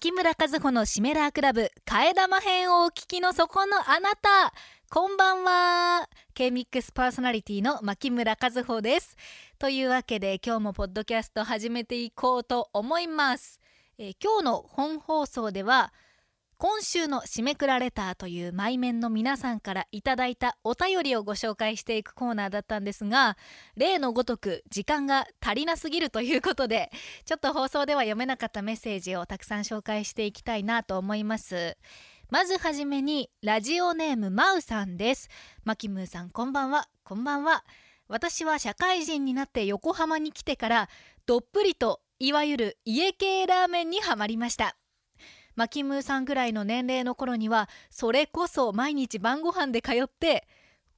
木村和穂のシメラークラブ替え玉編をお聞きのそこのあなた。こんばんは。K-MIX パーソナリティの牧村和穂です。というわけで今日もポッドキャスト始めていこうと思います、えー、今日の本放送では今週の締めくらレターという前面の皆さんからいただいたお便りをご紹介していくコーナーだったんですが例のごとく時間が足りなすぎるということでちょっと放送では読めなかったメッセージをたくさん紹介していきたいなと思います。まずはじめにラジオネームマウさんです。マキムーさんこんばんは。こんばんは。私は社会人になって横浜に来てからどっぷりといわゆる家系ラーメンにはまりました。マキムーさんぐらいの年齢の頃にはそれこそ毎日晩ご飯で通って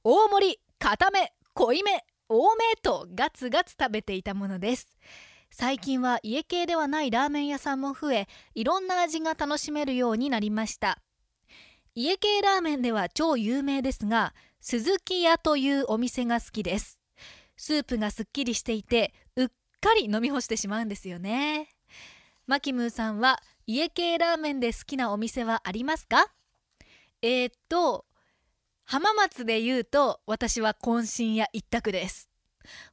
大盛り固め濃いめ多めとガツガツ食べていたものです。最近は家系ではないラーメン屋さんも増えいろんな味が楽しめるようになりました。家系ラーメンでは超有名ですが鈴木屋というお店が好きです。スープがすっきりしていてうっかり飲み干してしまうんですよね。マキムーさんは家系ラーメンで好きなお店はありますか？えー、っと浜松で言うと私は渾身屋一択です。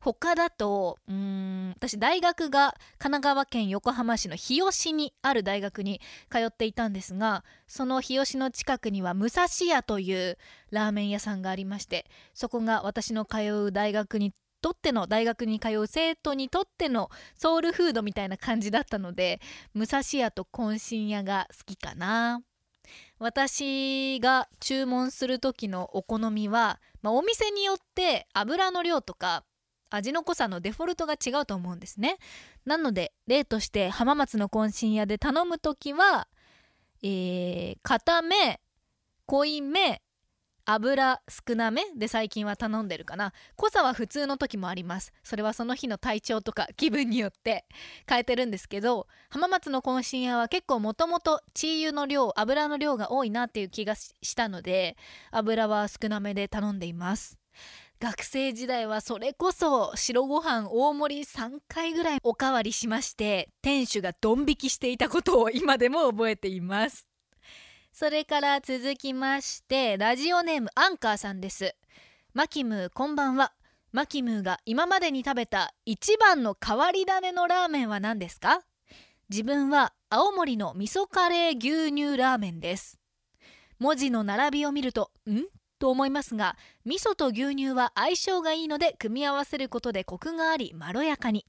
他だとうん私大学が神奈川県横浜市の日吉にある大学に通っていたんですがその日吉の近くには武蔵屋というラーメン屋さんがありましてそこが私の通う大学にとっての大学に通う生徒にとってのソウルフードみたいな感じだったので武蔵屋と渾身屋が好きかな。私が注文する時のお好みは、まあ、お店によって油の量とか味の濃さのデフォルトが違うと思うんですね。なので例として浜松の渾身屋で頼む時はえー、固め濃いめ油少なめで最近は頼んでるかな。濃さは普通の時もあります。それはその日の体調とか気分によって。変えてるんですけど浜松の渾身屋は結構もともとチー油の量油の量が多いなっていう気がしたので油は少なめで頼んでいます。学生時代はそれこそ白ご飯大盛り3回ぐらいおかわりしまして店主がドン引きしていたことを今でも覚えています。それから続きましてラジオネームアンカーさんです。マキムーこんばんは。マキムーが今までに食べた一番の変わり種のラーメンは何ですか？自分は青森の味噌カレー牛乳ラーメンです。文字の並びを見るとん？と思いますが味噌と牛乳は相性がいいので組み合わせることでコクがありまろやかに。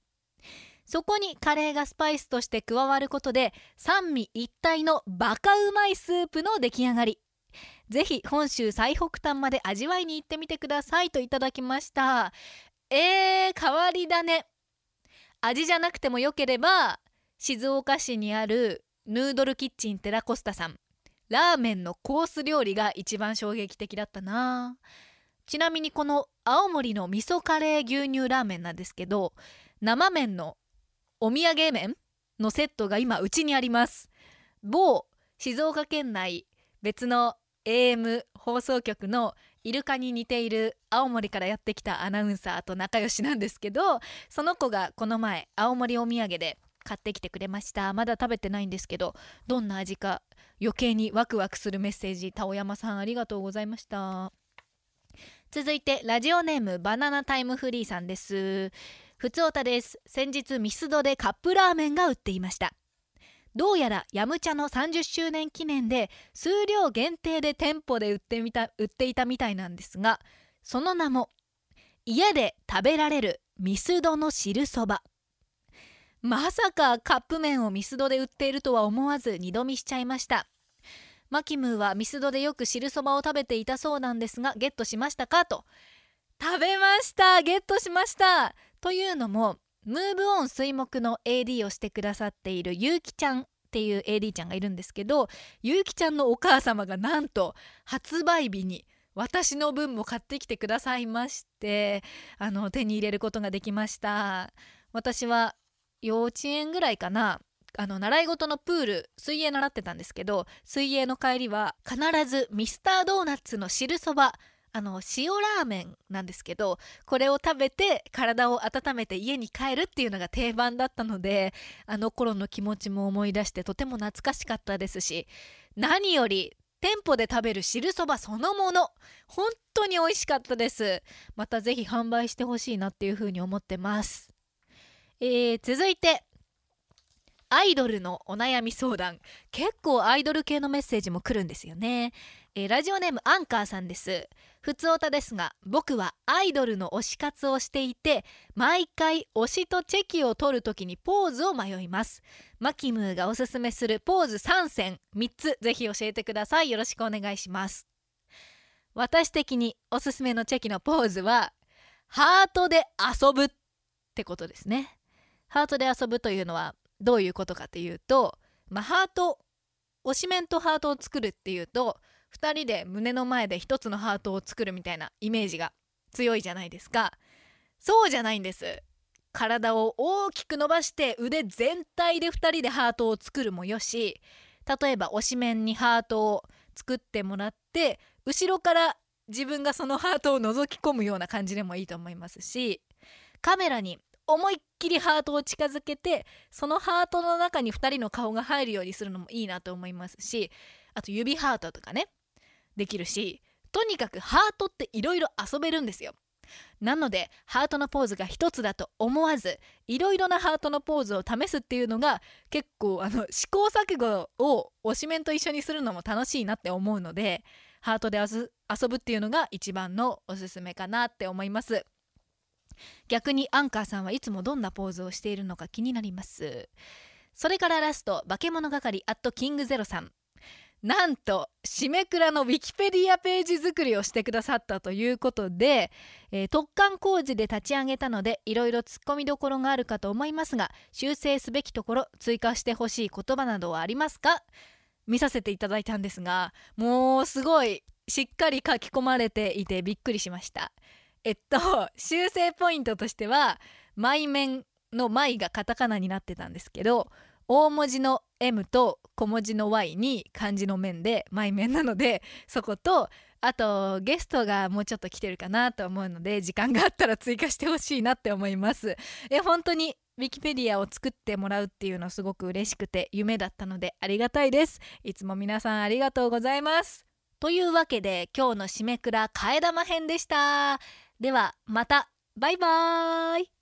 そこにカレーがスパイスとして加わることで三味一体のバカうまいスープの出来上がり。ぜひ本州最北端まで味わいに行ってみてくださいといただきました。えー、変わり種。味じゃなくてもよければ静岡市にあるヌードルキッチンテラコスタさん。ラーメンのコース料理が一番衝撃的だったな。ちなみにこの青森の味噌カレー牛乳ラーメンなんですけど生麺のお土産麺のセットが今うちにあります。某静岡県内別の AM 放送局のイルカに似ている青森からやってきたアナウンサーと仲良しなんですけどその子がこの前青森お土産で買ってきてくれました。まだ食べてないんですけどどんな味か余計にワクワクするメッセージ。田尾山さんありがとうございました。続いてラジオネームバナナタイムフリーさんです。ふつおたです。先日ミスドでカップラーメンが売っていました。どうやらヤムチャの30周年記念で数量限定で店舗で売ってみた売っていたみたいなんですがその名も家で食べられるミスドの汁そば。まさかカップ麺をミスドで売っているとは思わず二度見しちゃいました。マキムーはミスドでよく汁そばを食べていたそうなんですがゲットしましたか？と。食べました。ゲットしました。というのもムーブオン水木の AD をしてくださっているゆうきちゃんっていう AD ちゃんがいるんですけどゆうきちゃんのお母様がなんと発売日に私の分も買ってきてくださいましてあの手に入れることができました。私は幼稚園ぐらいかなあの習い事のプール水泳習ってたんですけど水泳の帰りは必ずミスタードーナツの汁そばあの塩ラーメンなんですけどこれを食べて体を温めて家に帰るっていうのが定番だったのであの頃の気持ちも思い出してとても懐かしかったですし何より店舗で食べる汁そばそのもの本当に美味しかったです。またぜひ販売してほしいなっていうふうに思ってます。えー、続いてアイドルのお悩み相談。結構アイドル系のメッセージも来るんですよね、えー、ラジオネームアンカーさんです。ふつおたですが僕はアイドルの推し活をしていて毎回推しとチェキを取るときにポーズを迷います。マキムーがおすすめするポーズ3選。3つ。ぜひ教えてください。よろしくお願いします。私的におすすめのチェキのポーズはハートで遊ぶってことですね。ハートで遊ぶというのはどういうことかというと、まあ、ハート推しメンとハートを作るっていうと2人で胸の前で1つのハートを作るみたいなイメージが強いじゃないですか。そうじゃないんです。体を大きく伸ばして腕全体で2人でハートを作るもよし例えば推しメンにハートを作ってもらって後ろから自分がそのハートを覗き込むような感じでもいいと思いますしカメラに思いっきりハートを近づけてそのハートの中に2人の顔が入るようにするのもいいなと思いますしあと指ハートとかねできるしとにかくハートっていろいろ遊べるんですよ。なのでハートのポーズが一つだと思わずいろいろなハートのポーズを試すっていうのが結構あの試行錯誤を推しメンと一緒にするのも楽しいなって思うのでハートで遊ぶっていうのが一番のおすすめかなって思います。逆にアンカーさんはいつもどんなポーズをしているのか気になります。それからラスト化け物係アットキングゼロさん。なんと締めくらのウィキペディアページ作りをしてくださったということで、えー、突貫工事で立ち上げたのでいろいろ突っ込みどころがあるかと思いますが修正すべきところ追加してほしい言葉などはありますか？見させていただいたんですがもうすごいしっかり書き込まれていてびっくりしました。えっと 修正ポイントとしては「前面」の「前」がカタカナになってたんですけど大文字の M と小文字の Y に漢字の面で前面なのでそことあとゲストがもうちょっと来てるかなと思うので時間があったら追加してほしいなって思います。え本当にウィキペディアを作ってもらうっていうのすごく嬉しくて夢だったのでありがたいです。いつも皆さんありがとうございます。というわけで今日の締めくら替え玉編でした。ではまた。バイバーイ。